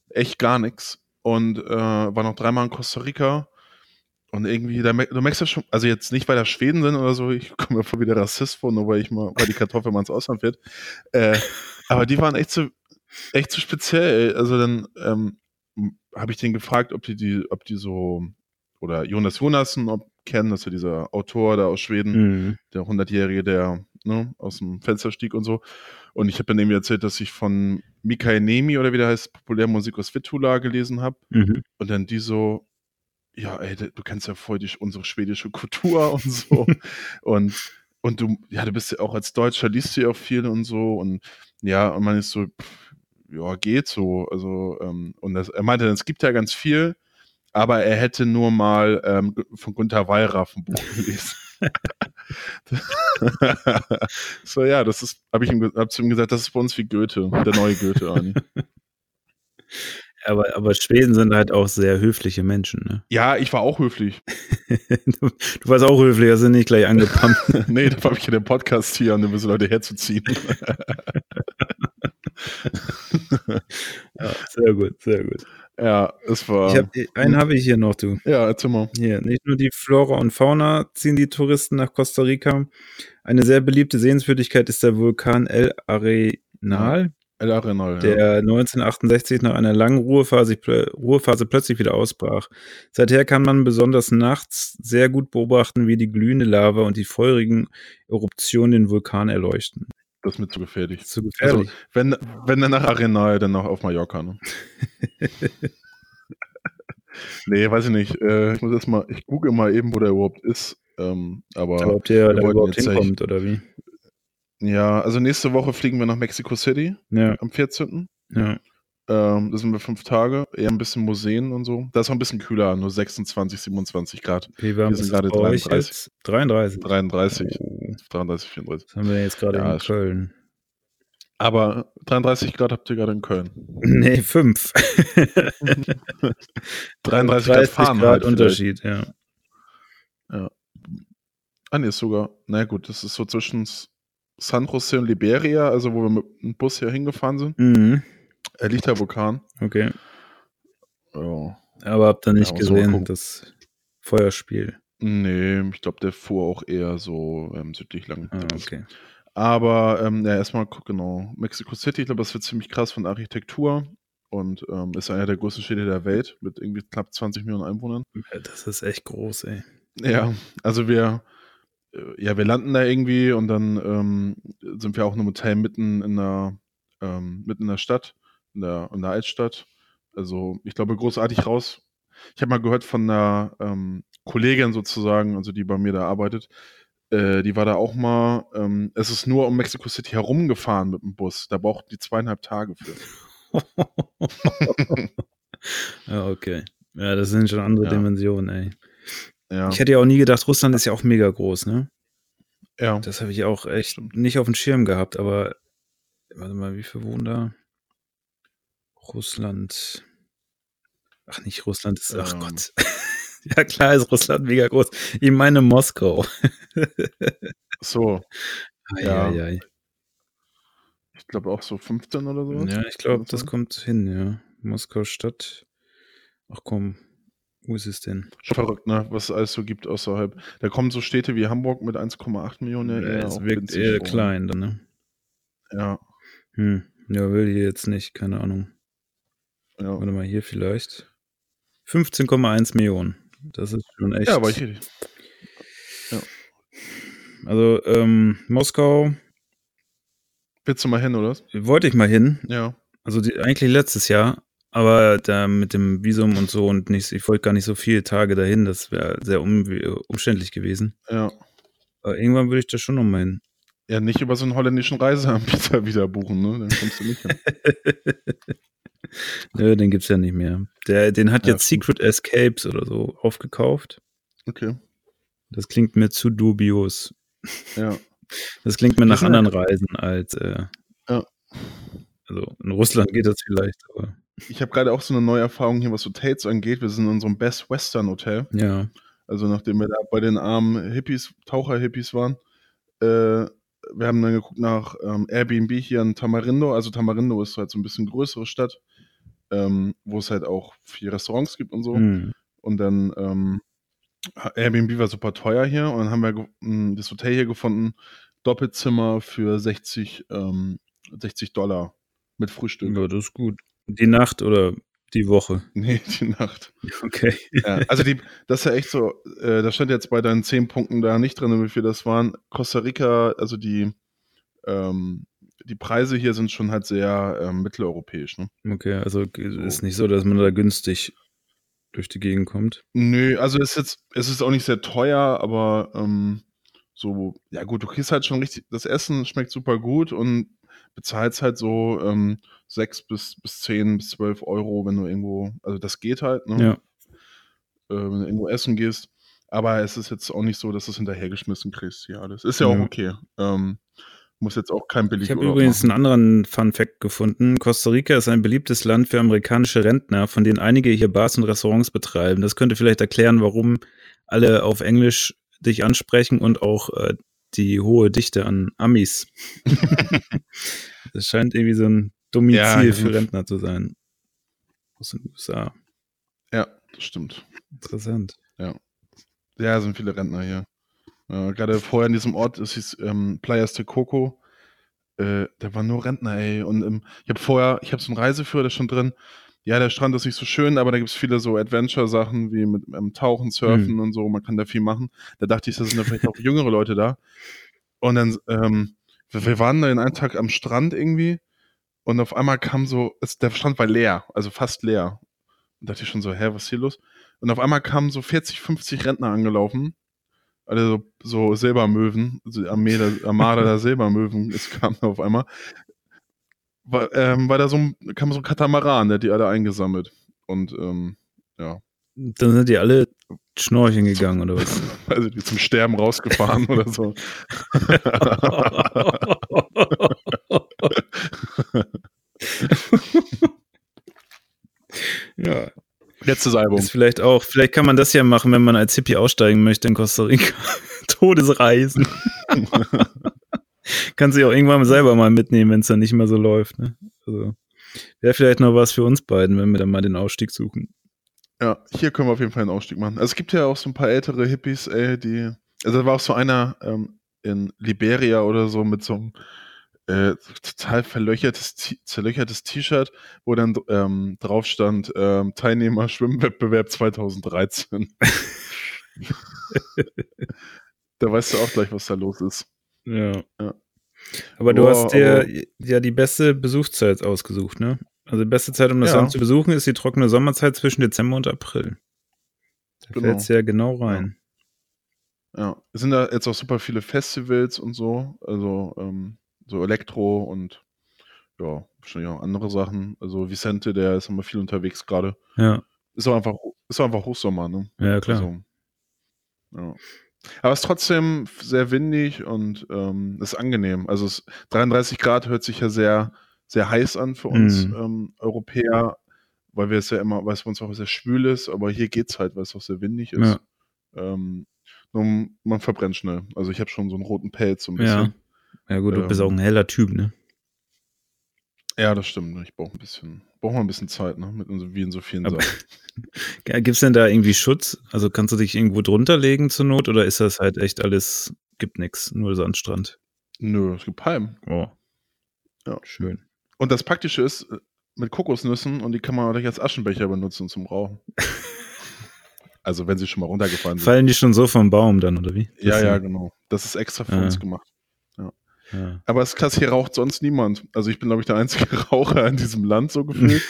echt gar nichts. Und äh, war noch dreimal in Costa Rica. Und irgendwie, da, du merkst ja schon, also jetzt nicht, weil da Schweden sind oder so, ich komme mir vor wie der Rassist vor, nur weil ich mal, weil die Kartoffel mal ins Ausland wird. Äh, aber die waren echt so, echt so speziell. Also dann ähm, habe ich den gefragt, ob die, die, ob die so, oder Jonas Jonassen ob, kennen, das ist ja dieser Autor da aus Schweden Mhm. der 100-Jährige, der ne, aus dem Fenster stieg und so. Und ich habe dann irgendwie erzählt, dass ich von Mikael Nemi oder wie der heißt, Populärmusik aus Vittula gelesen habe. Mhm. Und dann die so, ja, ey, du kennst ja voll die, unsere schwedische Kultur und so. und, und du, ja, du bist ja auch als Deutscher, liest du ja auch viel und so. Und ja, und man ist so, pff, ja, geht so. Also, ähm, und das, er meinte, es gibt ja ganz viel, aber er hätte nur mal ähm, von Gunther Wallraff ein Buch gelesen. so, ja, das ist, habe ich ihm, hab zu ihm gesagt, das ist bei uns wie Goethe, der neue Goethe, Arni. Aber, aber Schweden sind halt auch sehr höfliche Menschen, ne? Ja, ich war auch höflich. du, du warst auch höflich, hast du nicht gleich angepumpt. nee, da habe ich ja den Podcast hier, um diese Leute herzuziehen. ja, sehr gut, sehr gut. ja, es war. Ich hab, einen habe ich hier noch, du. ja, erzähl mal. Hier, nicht nur die Flora und Fauna ziehen die Touristen nach Costa Rica. Eine sehr beliebte Sehenswürdigkeit ist der Vulkan El Arenal, El Arenal, der 1968 nach einer langen Ruhephase, Ruhephase plötzlich wieder ausbrach. Seither kann man besonders nachts sehr gut beobachten, wie die glühende Lava und die feurigen Eruptionen den Vulkan erleuchten. Das ist mir zu gefährlich. Zu gefährlich. Wenn, wenn dann nach Arenal, dann noch auf Mallorca, ne? nee, weiß ich nicht. Äh, ich muss jetzt mal, ich google mal eben, wo der überhaupt ist. Ähm, aber, Aber ob der wollten überhaupt hinkommt oder wie? Ja, also nächste Woche fliegen wir nach Mexico City Ja, am 14. ja. Ähm, da sind wir fünf Tage, eher ein bisschen Museen und so. Da ist auch ein bisschen kühler, nur 26, 27 Grad. Wie warm Wir ist sind gerade bei euch 33. jetzt? 33. 33, Oh. 33, 34. Was haben wir jetzt gerade Ja, in Köln? Aber 33 Grad habt ihr gerade in Köln. Nee, 5. 33 Grad Fahrenheit Grad vielleicht. Unterschied, ja. Ah, nee, ist sogar, na gut, das ist so zwischen San Jose und Liberia, also wo wir mit dem Bus hier hingefahren sind. Mhm. Er liegt der Vulkan. Okay. Ja. Aber habt ihr nicht Ja, gesehen, gucken. das Feuerspiel. Nee, ich glaube, der fuhr auch eher so ähm, südlich lang. Ah, okay. Aber ähm, ja, erstmal guck, genau. Mexico City, ich glaube, das wird ziemlich krass von Architektur und ähm, ist einer der größten Städte der Welt mit irgendwie knapp 20 Millionen Einwohnern. Das ist echt groß, ey. Ja, also wir, äh, ja, wir landen da irgendwie und dann ähm, sind wir auch in einem Hotel mitten in der, ähm, mitten in der Stadt, in der, in der Altstadt. Also ich glaube, großartig raus. Ich habe mal gehört von einer ähm, Kollegin sozusagen, also die bei mir da arbeitet, äh, die war da auch mal, ähm, es ist nur um Mexico City herumgefahren mit dem Bus. Da brauchten die zweieinhalb Tage für. ja, okay. Ja, das sind schon andere Ja. Dimensionen, ey. Ja, Ich hätte ja auch nie gedacht, Russland ist ja auch mega groß, ne? ja. Das habe ich auch echt Stimmt. nicht auf dem Schirm gehabt, aber warte mal, wie viel wohnen da? Russland. Ach, nicht Russland ist, ach Ähm. Gott. ja, klar ist Russland mega groß. Ich meine Moskau. So, Ja. Eieiei. ich glaube auch so 15 oder sowas. Ja, ich glaube, das kommt hin, ja. Moskau Stadt. Ach komm, wo ist es denn? Verrückt, ne? Was es alles so gibt außerhalb. Da kommen so Städte wie Hamburg mit 1,8 Millionen ja es wirkt eher klein dann, ne? Ja, Hm. Ja, will hier jetzt nicht, keine Ahnung. ja. Warte mal, hier vielleicht. 15,1 Millionen. Das ist schon echt. Ja, aber ich, Also, ähm, Moskau willst du mal hin, oder? wollte ich mal hin. Ja. Also die, eigentlich letztes Jahr. Aber da mit dem Visum und so und nicht, ich wollte gar nicht so viele Tage dahin. Das wäre sehr um, umständlich gewesen. Ja. Aber irgendwann würde ich da schon noch mal hin. Ja, nicht über so einen holländischen Reiseanbieter wieder buchen, ne? Dann kommst du nicht hin. Nö, den gibt's ja nicht mehr. Der, den hat Ja, jetzt Secret Escapes oder so aufgekauft. Okay. Das klingt mir zu dubios. Ja. Das klingt mir nach anderen Reisen als. Äh, Ja. Also in Russland geht das vielleicht, aber Ich habe gerade auch so eine neue Erfahrung hier, was Hotels angeht. Wir sind in unserem Best Western Hotel. ja. Also nachdem wir da bei den armen Hippies, Taucher-Hippies waren, äh, wir haben dann geguckt nach ähm, Airbnb hier in Tamarindo. Also Tamarindo ist halt so ein bisschen größere Stadt, ähm, wo es halt auch viele Restaurants gibt und so. Hm. Und dann ähm, Airbnb war super teuer hier und dann haben wir mh, das Hotel hier gefunden, Doppelzimmer für 60, ähm, 60 Dollar mit Frühstück. ja, das ist gut. Die Nacht oder die Woche? Nee, die Nacht. Okay. Ja, also die, das ist ja echt so, äh, da stand jetzt bei deinen 10 Punkten da nicht drin, wie viel das waren. Costa Rica, also die, ähm, die Preise hier sind schon halt sehr ähm, mitteleuropäisch, ne? Okay, also ist nicht so, dass man da günstig durch die Gegend kommt. Nö, also es ist jetzt, es ist auch nicht sehr teuer, aber ähm, so, ja gut, du kriegst halt schon richtig, das Essen schmeckt super gut und bezahlst halt so ähm, 6 bis, bis 10 bis 12 Euro, wenn du irgendwo, also das geht halt, ne? Ja. Äh, wenn du irgendwo essen gehst. Aber es ist jetzt auch nicht so, dass du es hinterhergeschmissen kriegst hier alles. Ist ja auch Ja. okay. Ähm, muss jetzt auch kein billig Ich habe übrigens einen anderen Fun Fact gefunden. Costa Rica ist ein beliebtes Land für amerikanische Rentner, von denen einige hier Bars und Restaurants betreiben. Das könnte vielleicht erklären, warum alle auf Englisch dich ansprechen und auch äh, die hohe Dichte an Amis. das scheint irgendwie so ein Domizil Ja, ja. für Rentner zu sein. Aus den USA. Ja, das stimmt. Interessant. Ja, sind viele Rentner hier. Äh, Gerade vorher in diesem Ort, es hieß ähm, Playas de Coco, äh, da waren nur Rentner, ey. Und ähm, ich habe vorher, ich habe so einen Reiseführer, ist schon drin. Ja, der Strand ist nicht so schön, aber da gibt es viele so Adventure-Sachen wie mit ähm, Tauchen, Surfen und so. Man kann da viel machen. Da dachte ich, da sind da vielleicht auch jüngere Leute da. Und dann, ähm, wir, waren da den einen Tag am Strand irgendwie und auf einmal kam so, es, der Strand war leer, also fast leer. Und dachte ich schon so, hä, was ist hier los? Und auf einmal kamen so 40, 50 Rentner angelaufen. Also so Silbermöwen, also Armee der, Armada der Silbermöwen, es kam auf einmal. War, ähm, war da so ein, kam so ein Katamaran, der hat die alle eingesammelt. Und ähm, ja. Dann sind die alle schnorcheln gegangen, oder was? Also die zum Sterben rausgefahren oder so. ja. Letztes Album. Ist vielleicht auch, vielleicht kann man das ja machen, wenn man als Hippie aussteigen möchte in Costa Rica. Todesreisen. Kannst du ja auch irgendwann selber mal mitnehmen, wenn es dann nicht mehr so läuft. Ne? Also, wäre vielleicht noch was für uns beiden, wenn wir dann mal den Ausstieg suchen. Ja, hier können wir auf jeden Fall einen Ausstieg machen. Also es gibt ja auch so ein paar ältere Hippies, ey, die. Also da war auch so einer ähm, in Liberia oder so mit so einem äh, total verlöchertes, zerlöchertes T-Shirt, wo dann ähm, drauf stand, ähm, Teilnehmer Schwimmwettbewerb 2013. da weißt du auch gleich, was da los ist. Ja. ja. Aber du oh, hast dir ja die beste Besuchszeit ausgesucht, ne? Also die beste Zeit, um das ja. Land zu besuchen, ist die trockene Sommerzeit zwischen Dezember und April. Da genau. fällt es ja genau rein. Ja. ja. Es sind da jetzt auch super viele Festivals und so, also ähm, so Elektro und ja, wahrscheinlich auch andere Sachen. Also Vicente, der ist immer viel unterwegs gerade. Ja. Ist auch einfach, ist auch einfach Hochsommer, ne? Ja, klar. Also, ja. Aber es ist trotzdem sehr windig und ähm, ist angenehm. Also es, 33 Grad hört sich ja sehr, sehr heiß an für uns mhm. ähm, Europäer, weil wir es ja immer, weil es bei uns auch sehr schwül ist, aber hier geht es halt, weil es auch sehr windig ist. Ja. Ähm, man verbrennt schnell. Also ich habe schon so einen roten Pelz so ein bisschen. Ja, ja gut, du bist auch ein ähm. heller Typ, ne? Ja, das stimmt. Ich brauche ein bisschen, brauche mal ein bisschen Zeit, ne? Mit, wie in so vielen Aber, Sachen. Gibt es denn da irgendwie Schutz? Also kannst du dich irgendwo drunter legen zur Not oder ist das halt echt alles, gibt nichts, nur Sandstrand? Nö, es gibt Palmen. Oh. Ja. Schön. Und das Praktische ist, äh, mit Kokosnüssen und die kann man auch als Aschenbecher benutzen zum Rauchen. also wenn sie schon mal runtergefallen sind. Fallen die schon so vom Baum dann, oder wie? Ja, ja, genau. Das ist extra für ja. uns gemacht. Aber es ist krass, hier raucht sonst niemand. Also ich bin, glaube ich, der einzige Raucher in diesem Land, so gefühlt.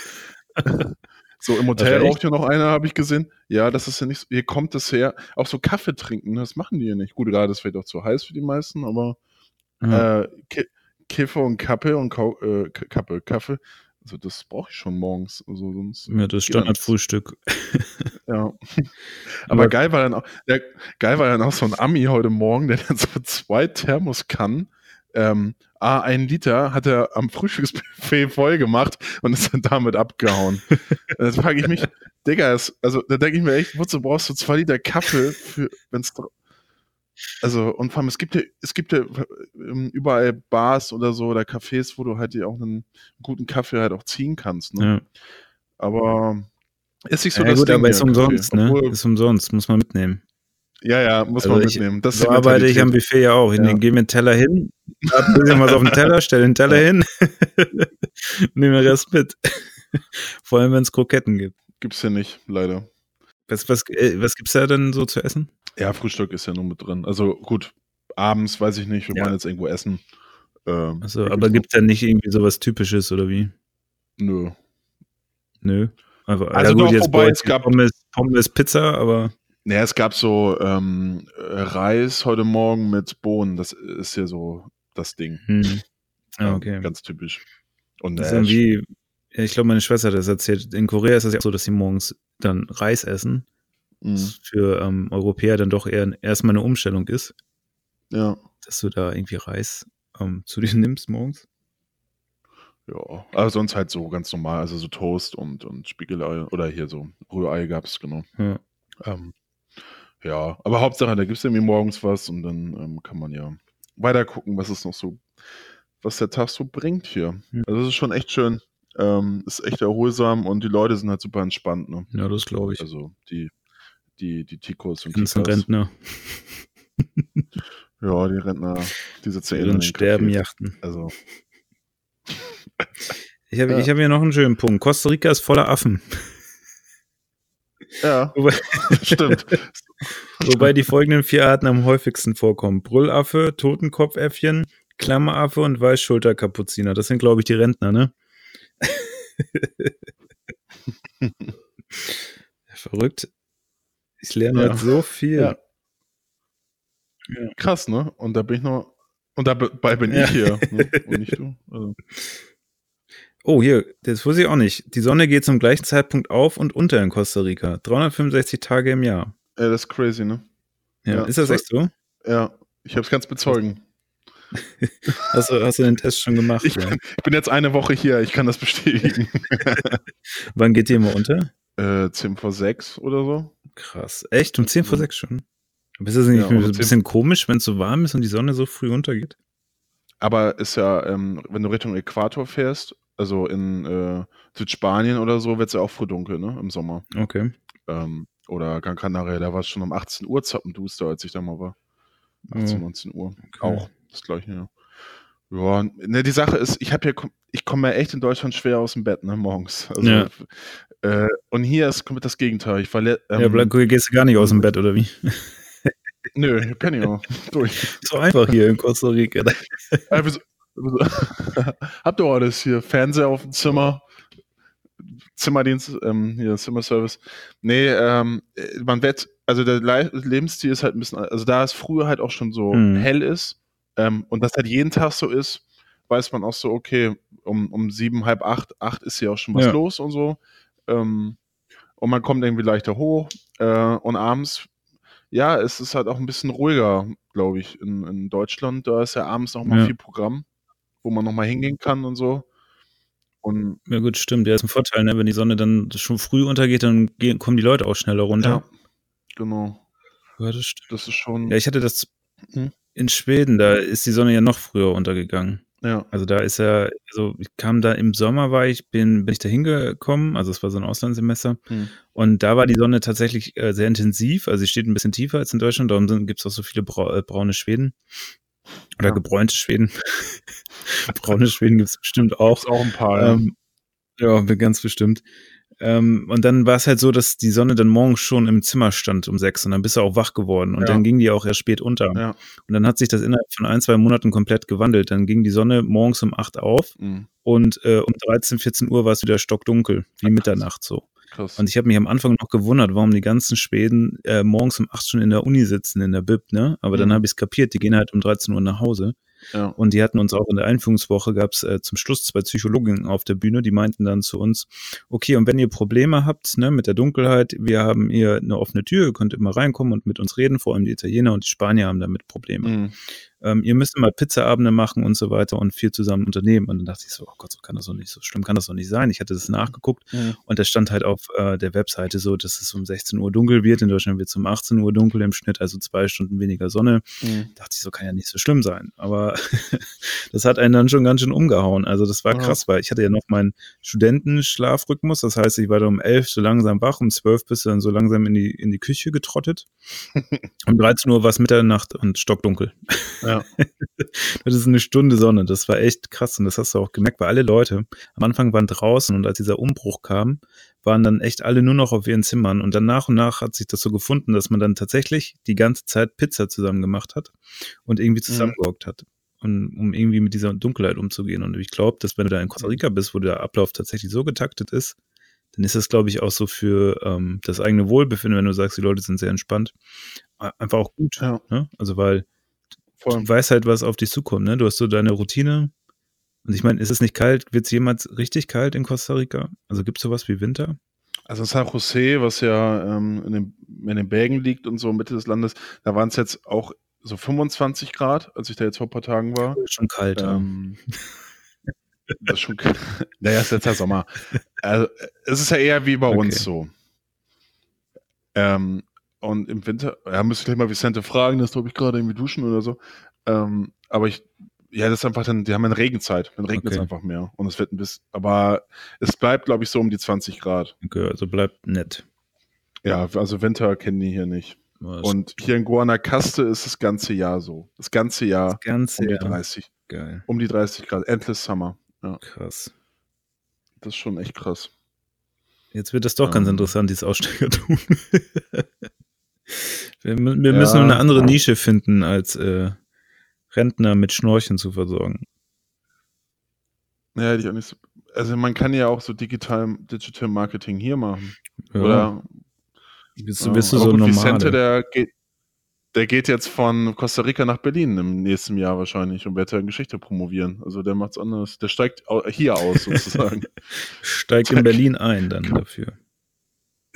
so im Hotel raucht ja noch einer, habe ich gesehen. Ja, das ist ja nicht so, hier kommt es her. Auch so Kaffee trinken, das machen die ja nicht. Gut, gerade ist vielleicht auch zu heiß für die meisten, aber mhm. äh, Kiffer und Kappe und Kau äh, Kappe, Kaffee, also das brauche ich schon morgens. Also sonst ja, das Standardfrühstück. ja. Aber geil war dann auch, der, geil war dann auch so ein Ami heute Morgen, der dann so zwei Thermoskannen ähm, ah, ein Liter hat er am Frühstücksbuffet voll gemacht und ist dann damit abgehauen. das frage ich mich, Digga, also da denke ich mir echt, wozu brauchst du zwei Liter Kaffee für, wenn es also, und vor allem, es gibt ja, es gibt ja ähm, überall Bars oder so oder Cafés, wo du halt dir auch einen guten Kaffee halt auch ziehen kannst. Ne? Ja. Aber ist nicht so ja, das gut, Ding aber ist umsonst, ne? Ist umsonst, muss man mitnehmen. Ja, ja, muss also man mitnehmen. Das so arbeite ich am Buffet ja auch. Ich ja. gehe mir einen Teller hin, hab ein bisschen was auf den Teller, stelle den Teller ja. hin, nehme den Rest mit. Vor allem, wenn es Kroketten gibt. Gibt's ja nicht, leider. Was, was, äh, was gibt's da denn so zu essen? Ja, Frühstück ist ja nur mit drin. Also gut, abends weiß ich nicht, wir ja. wollen jetzt irgendwo essen. Ähm, also, aber gibt's da nicht irgendwie sowas Typisches oder wie? Nö. Nö. Also ja, gut, doch, jetzt wobei es gab Pommes, Pommes, Pizza, aber naja, es gab so ähm, Reis heute Morgen mit Bohnen. Das ist ja so das Ding. Hm. Ah, okay. ganz typisch. Und das ist irgendwie, ich glaube, meine Schwester hat das erzählt. In Korea ist es ja auch so, dass sie morgens dann Reis essen. Mhm. Was für ähm, Europäer dann doch eher erstmal eine Umstellung ist. Ja. Dass du da irgendwie Reis ähm, zu dir nimmst morgens. Ja, aber sonst halt so ganz normal, also so Toast und, und Spiegelei oder hier so Rührei gab es, genau. Ja. Ähm, ja, aber Hauptsache, da gibt es irgendwie morgens was und dann ähm, kann man ja weiter gucken, was es noch so, was der Tag so bringt hier. Ja. Also es ist schon echt schön. Ähm, ist echt erholsam und die Leute sind halt super entspannt. Ne? Ja, das glaube ich. Also die, die, die Tikos und die Rentner. ja, die Rentner, die sitzen eh in sterben Yachten. Also. Ich habe ja. hab hier noch einen schönen Punkt. Costa Rica ist voller Affen. Ja, stimmt. Wobei die folgenden vier Arten am häufigsten vorkommen. Brüllaffe, Totenkopfäffchen, Klammeraffe und Weißschulterkapuziner. Das sind, glaube ich, die Rentner, ne? Verrückt. Ich lerne ja. heute so viel. Ja. Ja. Krass, ne? Und da bin ich noch. Und dabei bin ich hier. Ne? Und nicht du. Also. Oh, hier, das wusste ich auch nicht. Die Sonne geht zum gleichen Zeitpunkt auf und unter in Costa Rica. 365 Tage im Jahr. Ja, das ist crazy, ne? Ja, Ja, ist das echt so? Ja, ich habe es ganz bezeugen. Hast du, hast du den Test schon gemacht? Ich ja. bin, ich bin jetzt eine Woche hier, ich kann das bestätigen. Wann geht die immer unter? äh, 10 vor 6 oder so. Krass. Echt? Um 10 vor Ja. 6 schon? Aber ist das nicht Ja, ein 10 bisschen komisch, wenn es so warm ist und die Sonne so früh untergeht? Aber ist ja, ähm, wenn du Richtung Äquator fährst, also in äh, Südspanien oder so, wird es ja auch früh dunkel, ne? Im Sommer. Okay. Ähm, oder Gran Canaria, da war es schon um 18 Uhr zappenduster, als ich da mal war. 18, Oh, 19 Uhr. okay. Auch das gleiche, ja. Ja, ne, die Sache ist, ich habe hier, ich komme ja echt in Deutschland schwer aus dem Bett, ne, morgens. Also, Ja. äh, und hier ist komplett das Gegenteil. Ich war ähm, ja, bleib, gehst du gar nicht aus dem Bett, oder wie? Nö, kenn ich auch. Durch. So einfach hier in Costa Rica. Wieso- wieso- Habt ihr auch alles hier? Fernseher auf dem Zimmer? Zimmerdienst, ähm, hier Zimmerservice. Nee, ähm, äh, man wird, also der Le Lebensstil ist halt ein bisschen, also da es früher halt auch schon so Mhm. hell ist ähm, und das halt jeden Tag so ist, weiß man auch so, okay, um, um sieben, halb acht, acht ist hier auch schon was Ja. los und so. Ähm, und man kommt irgendwie leichter hoch äh, und abends, ja, es ist halt auch ein bisschen ruhiger, glaube ich, in, in Deutschland. Da ist ja abends noch mal Ja. viel Programm, wo man noch mal hingehen kann und so. Und Ja, gut, stimmt. Ja, ist ein Vorteil, ne? Wenn die Sonne dann schon früh untergeht, dann gehen, kommen die Leute auch schneller runter. ja, genau. Ja, das stimmt. Das ist schon, Ja, ich hatte das Mhm. in Schweden, da ist die Sonne ja noch früher untergegangen. ja. Also da ist ja, also ich kam da im Sommer war ich, bin, bin ich da hingekommen, also es war so ein Auslandssemester Hm. und da war die Sonne tatsächlich äh, sehr intensiv, also sie steht ein bisschen tiefer als in Deutschland, darum gibt es auch so viele brau äh, braune Schweden oder Ja. gebräunte Schweden. braune Schweden gibt es bestimmt auch. Ist auch ein paar, ja. Ähm, ja, ganz bestimmt. Ähm, und dann war es halt so, dass die Sonne dann morgens schon im Zimmer stand um sechs und dann bist du auch wach geworden und Ja. dann ging die auch erst spät unter. ja. Und dann hat sich das innerhalb von ein, zwei Monaten komplett gewandelt. Dann ging die Sonne morgens um acht auf Hm. und äh, um 13, 14 Uhr war es wieder stockdunkel, wie. Mitternacht so. Krass. Und ich habe mich am Anfang noch gewundert, warum die ganzen Schweden äh, morgens um acht schon in der Uni sitzen, in der Bib, ne? Aber dann Mhm. habe ich es kapiert, die gehen halt um 13 Uhr nach Hause. ja. Und die hatten uns auch in der Einführungswoche, gab es äh, zum Schluss zwei Psychologinnen auf der Bühne, die meinten dann zu uns, okay, und wenn ihr Probleme habt ne, mit der Dunkelheit, wir haben hier eine offene Tür, ihr könnt immer reinkommen und mit uns reden, vor allem die Italiener und die Spanier haben damit Probleme. Hm. Ähm, ihr müsst immer Pizzaabende machen und so weiter und viel zusammen unternehmen. Und dann dachte ich so, oh Gott, so kann das doch nicht, so schlimm kann das doch nicht sein. Ich hatte das nachgeguckt Hm. und da stand halt auf äh, der Webseite so, dass es um 16 Uhr dunkel wird. In Deutschland wird es um 18 Uhr dunkel im Schnitt, also zwei Stunden weniger Sonne Hm. dachte ich, so kann ja nicht so schlimm sein. Aber das hat einen dann schon ganz schön umgehauen. Also das war Ja. krass, weil ich hatte ja noch meinen Studentenschlafrhythmus. Das heißt, ich war da um elf so langsam wach, um zwölf bist du dann so langsam in die, in die Küche getrottet. um 13 Uhr war es Mitternacht und stockdunkel. Ja. Das ist eine Stunde Sonne. Das war echt krass und das hast du auch gemerkt, weil alle Leute am Anfang waren draußen und als dieser Umbruch kam, waren dann echt alle nur noch auf ihren Zimmern und dann nach und nach hat sich das so gefunden, dass man dann tatsächlich die ganze Zeit Pizza zusammen gemacht hat und irgendwie zusammengehockt hat. Und, um irgendwie mit dieser Dunkelheit umzugehen. Und ich glaube, dass wenn du da in Costa Rica bist, wo der Ablauf tatsächlich so getaktet ist, dann ist das, glaube ich, auch so für ähm, das eigene Wohlbefinden, wenn du sagst, die Leute sind sehr entspannt, einfach auch gut. Ja. Ne? Also weil Voll. du weißt halt, was auf dich zukommt, ne? Du hast so deine Routine. Und ich meine, ist es nicht kalt? Wird es jemals richtig kalt in Costa Rica? Also gibt es sowas wie Winter? Also San Jose, was ja ähm, in, den, in den Bergen liegt und so Mitte des Landes, da waren es jetzt auch so 25 Grad, als ich da jetzt vor ein paar Tagen war. Schon kalt. Ähm, das ist schon. naja, ist jetzt der Sommer. Also, es ist ja eher wie bei Okay. uns so. Ähm, und im Winter, ja, müsste ich gleich mal Vicente fragen, das glaube ich gerade irgendwie duschen oder so. Ähm, aber ich, ja, das ist einfach dann, die haben eine Regenzeit, dann regnet es Okay. einfach mehr. Und es wird ein bisschen, aber es bleibt, glaube ich, so um die 20 Grad. Okay, also bleibt nett. Ja, also Winter kennen die hier nicht. Das Und hier in Guanacaste ist das ganze Jahr so. Das ganze Jahr ganze um die Jahr. 30, Geil. um die 30 Grad. Endless Summer. Ja, Krass. das ist schon echt krass. Jetzt wird das doch ganz Ähm. interessant, dieses Aussteigertum. wir wir Ja. müssen eine andere Nische finden, als äh, Rentner mit Schnorchen zu versorgen. Ja, hätte ich auch nicht so. Also man kann ja auch so digital Digital Marketing hier machen. Ja. Oder bist du, ja, bist du so normal? Vicente, der geht. der geht jetzt von Costa Rica nach Berlin im nächsten Jahr wahrscheinlich und wird ja in Geschichte promovieren. Also der macht's anders. Der steigt hier aus sozusagen. steigt in Berlin ein dann dafür.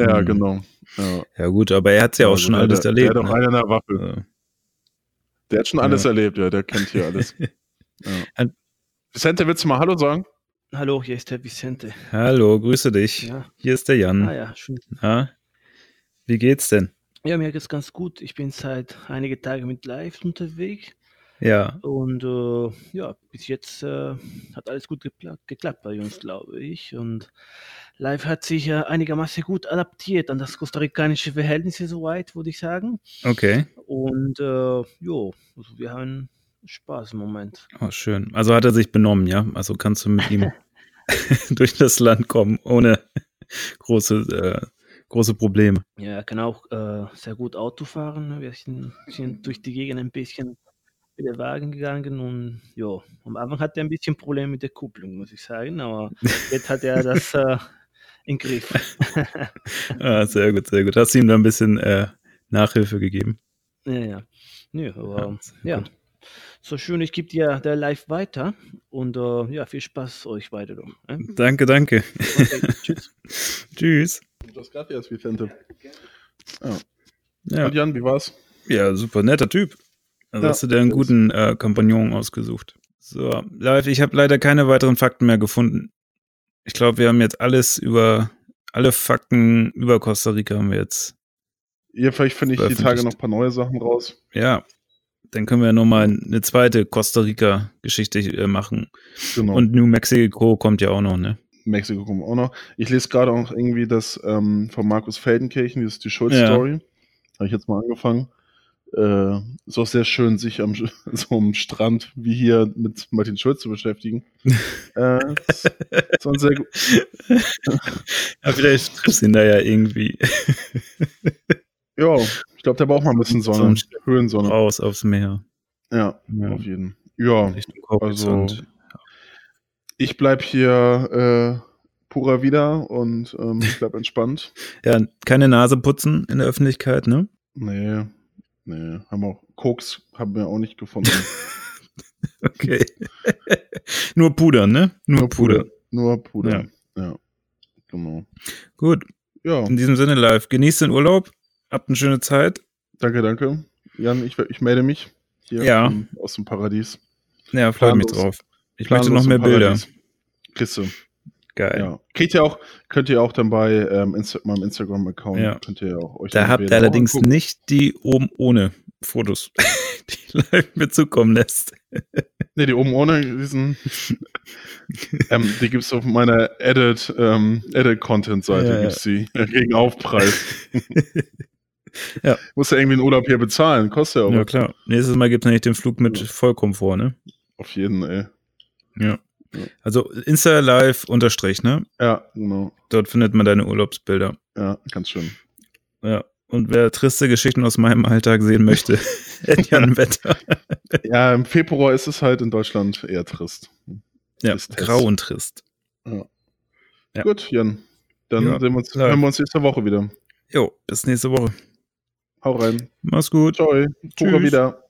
Ja, hm. genau. Ja. ja. gut, aber er hat's ja, ja auch also schon alles der, erlebt. Der hat doch ne? einer Waffe. Ja. Der hat schon alles erlebt, ja, der kennt hier alles. Vicente, willst du mal Hallo sagen? Hallo, hier ist der Vicente. Hallo, grüße dich. Hier ist der Jan. Ah ja, schön. Wie geht's denn? Ja, mir geht's ganz gut. Ich bin seit einige Tage mit Live unterwegs. Ja. Und äh, ja, bis jetzt äh, hat alles gut geklappt bei uns, glaube ich. Und Live hat sich äh, einigermaßen gut adaptiert an das kostarikanische Verhältnis soweit, würde ich sagen. Okay. Und äh, jo, also wir haben Spaß im Moment. Oh, schön. Also hat er sich benommen, ja? Also kannst du mit ihm durch das Land kommen, ohne große äh, große Probleme. Ja, er kann auch äh, sehr gut Auto fahren. Wir sind, sind, durch die Gegend ein bisschen mit dem Wagen gegangen und ja, am Anfang hatte er ein bisschen Probleme mit der Kupplung, muss ich sagen, aber jetzt hat er das äh, im Griff. ah, sehr gut, sehr gut. Hast du ihm da ein bisschen äh, Nachhilfe gegeben? Ja, ja. ja aber ja. ja. So schön, ich gebe dir der live weiter und uh, ja, viel Spaß euch weiter. Äh? Danke, danke. Okay, tschüss. tschüss. Das gracias, Vicente. Ja. ja. Und Jan, wie war's? Ja, super netter Typ. Also ja, hast du dir einen guten äh, Kompagnon ausgesucht. So, live, ich habe leider keine weiteren Fakten mehr gefunden. Ich glaube, wir haben jetzt alles über, alle Fakten über Costa Rica haben wir jetzt. Ja, vielleicht finde ich die Tage noch ein paar neue Sachen raus. Ja, dann können wir nochmal eine zweite Costa Rica-Geschichte äh, machen. Genau. Und New Mexico kommt ja auch noch, ne? Mexiko kommt auch noch. Ich lese gerade auch irgendwie das ähm, von Markus Feldenkirchen, das ist die Schulz-Story. Ja. Habe ich jetzt mal angefangen. Äh, ist auch sehr schön, sich am so am Strand wie hier mit Martin Schulz zu beschäftigen. äh, ist auch sehr gut. ja, vielleicht triffst du ihn da ja irgendwie. ja, ich glaube, der braucht mal ein bisschen Sonne, Höhensonne. Raus aufs Meer. Ja, ja. auf jeden. Ja, also ich bleib hier äh, purer wieder und ähm, ich bleib entspannt. ja, keine Nase putzen in der Öffentlichkeit, ne? Nee, nee, haben auch Koks haben wir auch nicht gefunden. okay. Nur Puder, ne? Nur, Nur Puder. Puder. Nur Puder. Ja. ja. Genau. Gut. Ja. In diesem Sinne live. Genießt den Urlaub. Habt eine schöne Zeit. Danke, danke. Jan, ich, ich melde mich hier ja. aus dem Paradies. Ja, freue mich drauf. Ich möchte noch mehr Bilder. Du. Geil. Ja. Kriegt ihr auch, könnt ihr auch dann bei ähm, Insta meinem Instagram-Account, ja. könnt ihr auch euch Da habt ihr allerdings nicht die oben ohne Fotos, die live mir zukommen lässt. ne, die oben ohne, diesen, ähm, die gibt es auf meiner Edit, ähm, Edit-Content-Seite, ja, gibt's die, gegen Aufpreis. ja. Muss ja irgendwie einen Urlaub hier bezahlen, kostet ja auch. Ja, klar. Nächstes Mal gibt es nämlich den Flug mit Vollkomfort, ne? Auf jeden, ey. Ja. Also Insta Live unterstrich, ne? Ja, genau. Dort findet man deine Urlaubsbilder. Ja, ganz schön. Ja. Und wer triste Geschichten aus meinem Alltag sehen möchte, Jan Wetter. ja, im Februar ist es halt in Deutschland eher trist. Ja, ist grau und trist. Ja. ja. Gut, Jan. Dann ja, sehen wir uns, hören wir uns nächste Woche wieder. Jo, bis nächste Woche. Hau rein. Mach's gut. Ciao. Tschüss. wieder.